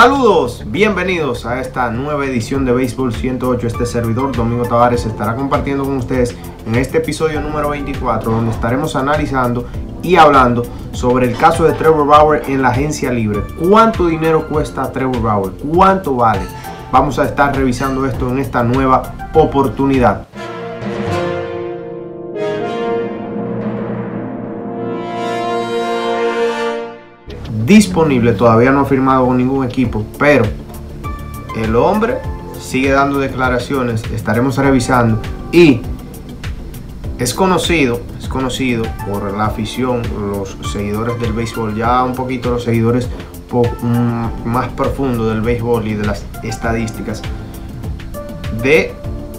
Saludos, bienvenidos a esta nueva edición de Béisbol 108. Este servidor, Domingo Tavares, estará compartiendo con ustedes en este episodio número 24, donde estaremos analizando y hablando sobre el caso de Trevor Bauer en la agencia libre. ¿Cuánto dinero cuesta Trevor Bauer? ¿Cuánto vale? Vamos a estar revisando esto en esta nueva oportunidad. Disponible, todavía no ha firmado con ningún equipo, pero el hombre sigue dando declaraciones, estaremos revisando y es conocido, es conocido por la afición, los seguidores del béisbol, ya un poquito los seguidores mm, más profundos del béisbol y de las estadísticas, de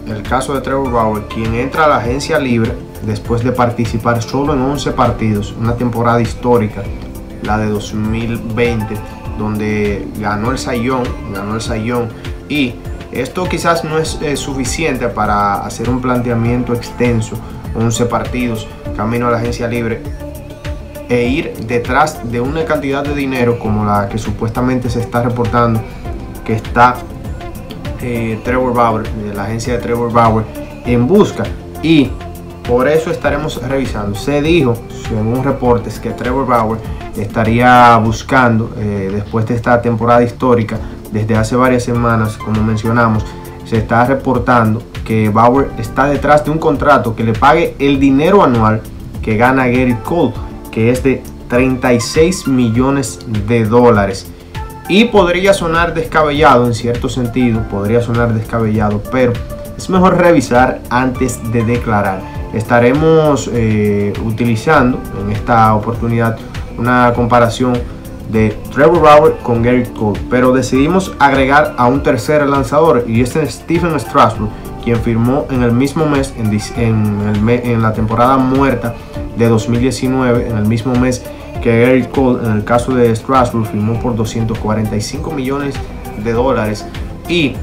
el caso de Trevor Bauer, quien entra a la agencia libre después de participar solo en 11 partidos, una temporada histórica la de 2020, donde ganó el Sayón, ganó el Sayón y esto quizás no es eh, suficiente para hacer un planteamiento extenso, 11 partidos, camino a la agencia libre e ir detrás de una cantidad de dinero como la que supuestamente se está reportando que está eh, Trevor Bauer, de la agencia de Trevor Bauer, en busca. Y por eso estaremos revisando. Se dijo, según reportes, que Trevor Bauer estaría buscando, eh, después de esta temporada histórica, desde hace varias semanas, como mencionamos, se está reportando que Bauer está detrás de un contrato que le pague el dinero anual que gana Gary Cole, que es de 36 millones de dólares. Y podría sonar descabellado en cierto sentido, podría sonar descabellado, pero es mejor revisar antes de declarar. Estaremos eh, utilizando en esta oportunidad una comparación de Trevor Bauer con Gary Cole, pero decidimos agregar a un tercer lanzador y es Stephen Strasburg, quien firmó en el mismo mes, en, en la temporada muerta de 2019, en el mismo mes que Gary Cole, en el caso de Strasburg, firmó por 245 millones de dólares. Y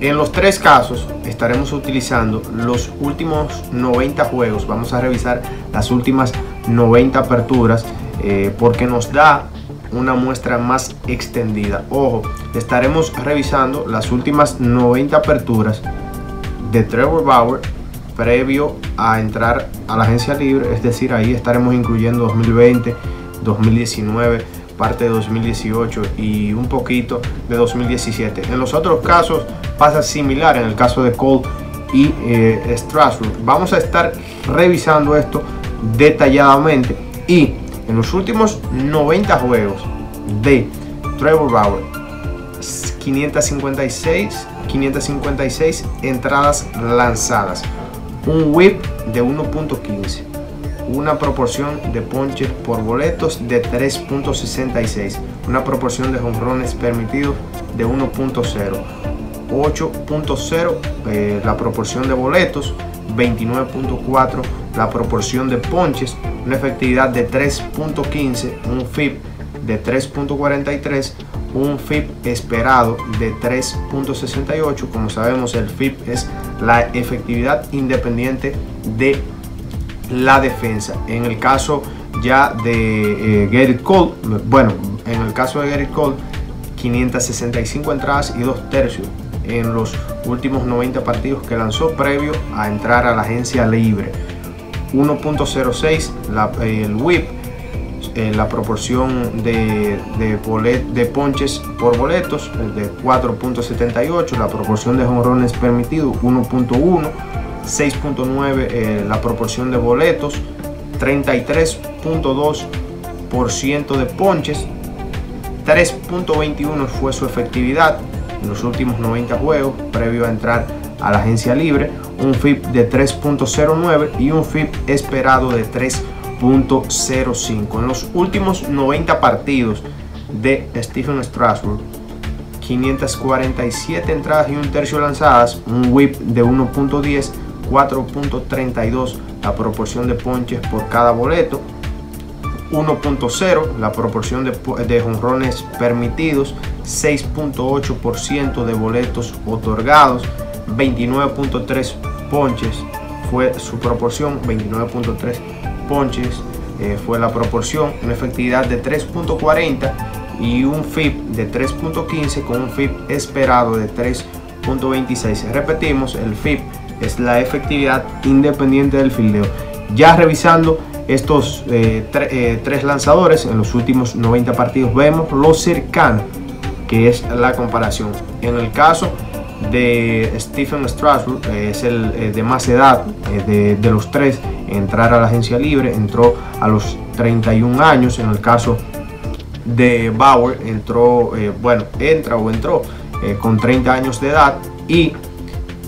en los tres casos estaremos utilizando los últimos 90 juegos. Vamos a revisar las últimas 90 aperturas eh, porque nos da una muestra más extendida. Ojo, estaremos revisando las últimas 90 aperturas de Trevor Bauer previo a entrar a la agencia libre, es decir, ahí estaremos incluyendo 2020, 2019, parte de 2018 y un poquito de 2017. En los otros casos pasa similar, en el caso de Cole y eh, Strasbourg. Vamos a estar revisando esto detalladamente y en los últimos 90 juegos de Trevor Bauer 556 556 entradas lanzadas un whip de 1.15 una proporción de ponches por boletos de 3.66 una proporción de jonrones permitidos de 1.0 8.0 eh, la proporción de boletos 29.4 la proporción de ponches, una efectividad de 3.15, un FIP de 3.43, un FIP esperado de 3.68. Como sabemos, el FIP es la efectividad independiente de la defensa. En el caso ya de eh, Gary Cole, bueno, en el caso de Gary Cole, 565 entradas y 2 tercios en los últimos 90 partidos que lanzó previo a entrar a la agencia libre. 1.06 el whip, eh, la proporción de, de, ponches por boletos de 4.78, la proporción de jonrones permitidos 1.1, 6.9 la proporción de boletos, 33.2% de ponches, 3.21 fue su efectividad en los últimos 90 juegos previo a entrar a la agencia libre, un FIP de 3.09 y un FIP esperado de 3.05. En los últimos 90 partidos de Stephen Strasburg, 547 entradas y un tercio lanzadas, un whip de 1.10, 4.32 la proporción de ponches por cada boleto, 1.0 la proporción de, jonrones permitidos, 6.8% de boletos otorgados, 29.3 ponches fue su proporción, 29.3 ponches eh, fue la proporción, una efectividad de 3.40 y un FIP de 3.15 con un FIP esperado de 3.26. Repetimos, el FIP es la efectividad independiente del fildeo. Ya revisando estos eh, eh, tres lanzadores en los últimos 90 partidos, vemos lo cercano que es la comparación. En el caso de Stephen Strasburg, es el eh, de más edad de, los tres, entrar a la agencia libre, entró a los 31 años, en el caso de Bauer entró, bueno, entra o entró con 30 años de edad y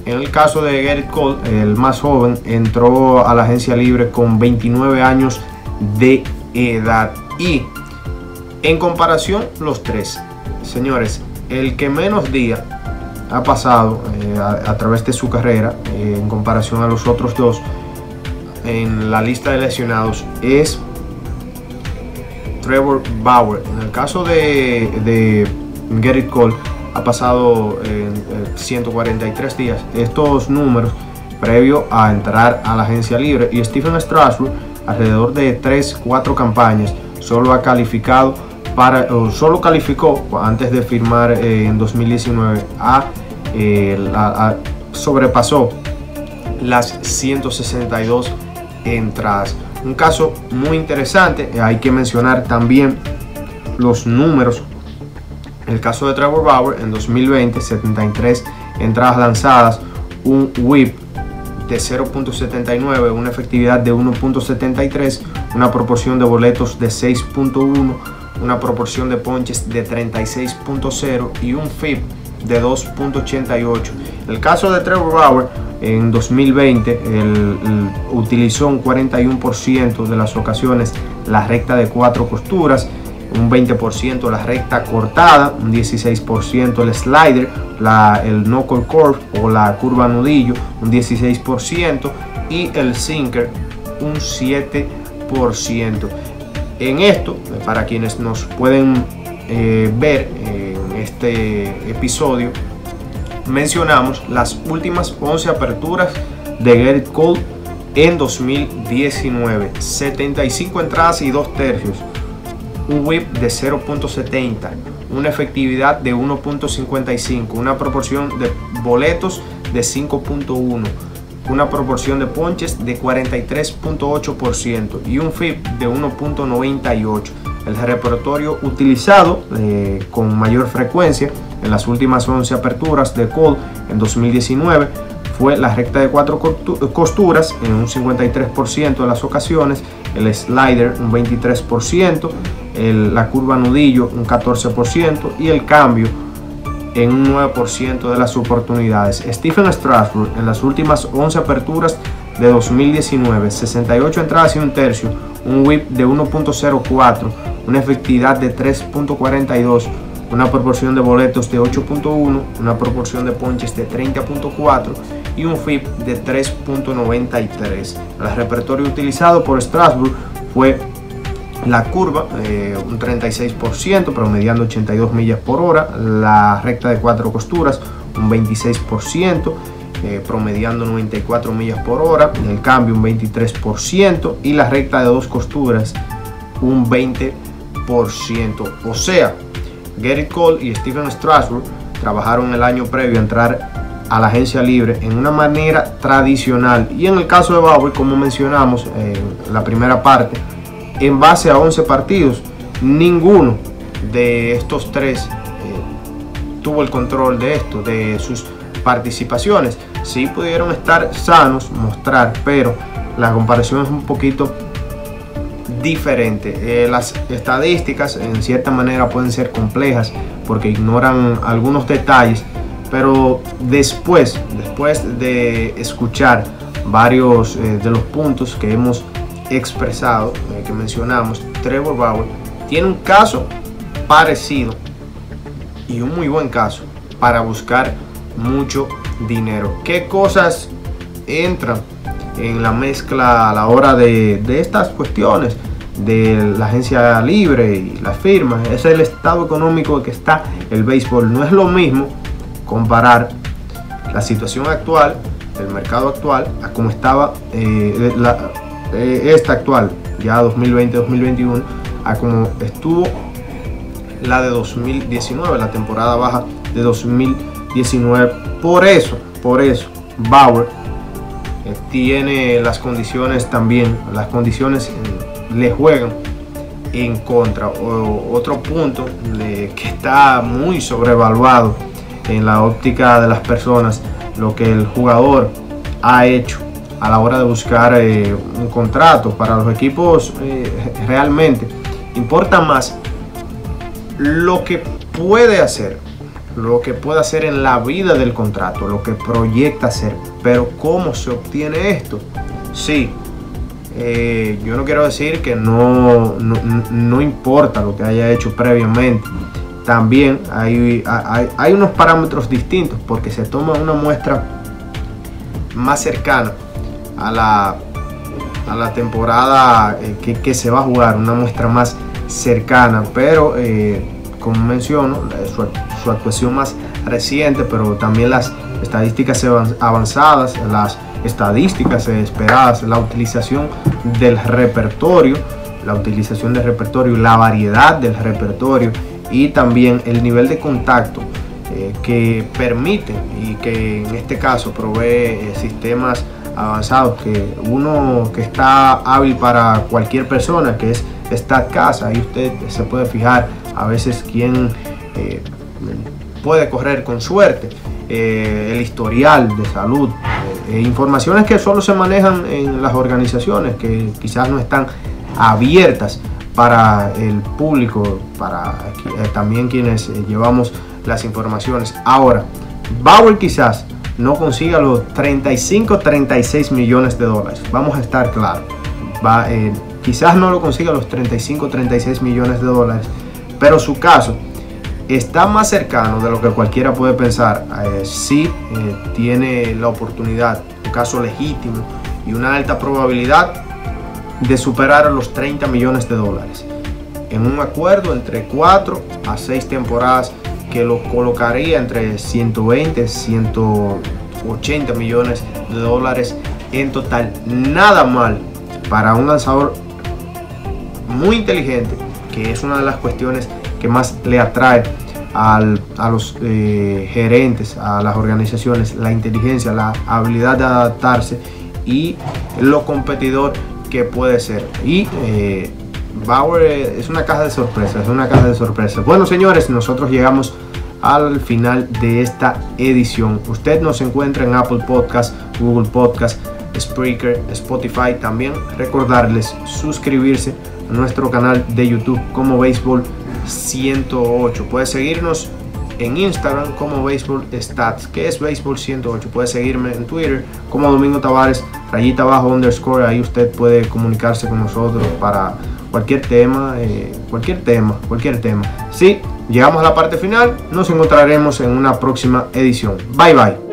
en el caso de Gerrit Cole, el más joven, entró a la agencia libre con 29 años de edad. Y en comparación, los tres, señores, el que menos días ha pasado eh, a, través de su carrera, eh, en comparación a los otros dos, en la lista de lesionados, es Trevor Bauer. En el caso de, de Gerrit Cole, ha pasado en 143 días. Estos números previo a entrar a la agencia libre y Stephen Strasburg alrededor de 3 4 campañas solo ha calificado para solo calificó antes de firmar eh, en 2019 eh, a, sobrepasó las 162 entradas un caso muy interesante hay que mencionar también los números en el caso de Trevor Bauer, en 2020, 73 entradas lanzadas, un whip de 0.79, una efectividad de 1.73, una proporción de boletos de 6.1, una proporción de ponches de 36.0 y un FIP de 2.88. El caso de Trevor Bauer en 2020 utilizó un 41% de las ocasiones la recta de cuatro costuras un 20% la recta cortada, un 16% el slider, la, el knuckle curve o la curva nudillo, un 16% y el sinker un 7%. En esto, para quienes nos pueden eh, ver en este episodio, mencionamos las últimas 11 aperturas de Gerrit Cole en 2019. 75 entradas y 2 tercios un whip de 0.70, una efectividad de 1.55, una proporción de boletos de 5.1, una proporción de ponches de 43.8% y un FIP de 1.98. El repertorio utilizado eh, con mayor frecuencia en las últimas 11 aperturas de Cole en 2019 fue la recta de cuatro costuras en un 53% de las ocasiones, el slider un 23%, la curva nudillo un 14% y el cambio en un 9% de las oportunidades. Stephen Strasburg en las últimas 11 aperturas de 2019, 68 entradas y un tercio, un whip de 1.04, una efectividad de 3.42, una proporción de boletos de 8.1, una proporción de ponches de 30.4 y un FIP de 3.93. El repertorio utilizado por Strasburg fue la curva, eh, un 36%, promediando 82 millas por hora. La recta de cuatro costuras, un 26%, eh, promediando 94 millas por hora. El cambio, un 23%. Y la recta de dos costuras, un 20%. O sea, Gary Cole y Steven Strasburg trabajaron el año previo a entrar a la agencia libre en una manera tradicional. Y en el caso de Bauer, como mencionamos en la primera parte, en base a 11 partidos. Ninguno de estos tres eh, tuvo el control de esto, de sus participaciones. Sí pudieron estar sanos, mostrar, pero la comparación es un poquito diferente. Eh, las estadísticas en cierta manera pueden ser complejas porque ignoran algunos detalles, pero después, después de escuchar varios eh, de los puntos que hemos expresado, que mencionamos, Trevor Bauer, tiene un caso parecido y un muy buen caso para buscar mucho dinero. ¿Qué cosas entran en la mezcla a la hora de, estas cuestiones? de la agencia libre y las firmas, es el estado económico que está el béisbol. No es lo mismo comparar la situación actual, el mercado actual, a como estaba eh, la, eh, esta actual, ya 2020-2021, a como estuvo la de 2019, la temporada baja de 2019. Por eso, por eso, Bauer eh, tiene las condiciones también, las condiciones le juegan en contra. otro punto que está muy sobrevaluado en la óptica de las personas, lo que el jugador ha hecho a la hora de buscar eh, un contrato para los equipos realmente importa más lo que puede hacer lo que puede hacer en la vida del contrato, lo que proyecta hacer. Pero ¿cómo se obtiene esto? Sí, eh, yo no quiero decir que no, no, importa lo que haya hecho previamente. También hay, hay, unos parámetros distintos porque se toma una muestra más cercana a la, a la temporada eh, que, se va a jugar, una muestra más cercana, pero eh, como menciono, su, actuación más reciente, pero también las estadísticas avanzadas, las estadísticas esperadas, la utilización del repertorio, la utilización del repertorio, la variedad del repertorio y también el nivel de contacto eh, que permite y que en este caso provee sistemas avanzados que uno que está hábil para cualquier persona que es casa ahí usted se puede fijar a veces quién eh, puede correr con suerte, eh, el historial de salud, eh, informaciones que solo se manejan en las organizaciones, que quizás no están abiertas para el público, para también quienes llevamos las informaciones. Ahora, Bauer quizás no consiga los 35, 36 millones de dólares. Vamos a estar claros. quizás no lo consiga los 35, 36 millones de dólares, pero su caso está más cercano de lo que cualquiera puede pensar. Eh, si eh, tiene la oportunidad, un caso legítimo y una alta probabilidad de superar los 30 millones de dólares. En un acuerdo entre 4 a 6 temporadas que lo colocaría entre 120 y 180 millones de dólares en total. Nada mal para un lanzador muy inteligente, que es una de las cuestiones que más le atrae a los eh, gerentes, a las organizaciones, la inteligencia, la habilidad de adaptarse y lo competidor que puede ser. Y eh, Bauer es una caja de sorpresas, es una de. Bueno, señores, nosotros llegamos al final de esta edición. Usted nos encuentra en Apple Podcast, Google Podcast, Spreaker, Spotify. También recordarles suscribirse a nuestro canal de YouTube como Béisbol 108. Puedes seguirnos en Instagram como Baseball Stats, que es Baseball 108. Puedes seguirme en Twitter como Domingo Tavares, rayita abajo underscore. Ahí usted puede comunicarse con nosotros para cualquier tema, eh, cualquier tema, cualquier tema. Si llegamos a la parte final, nos encontraremos en una próxima edición. Bye bye.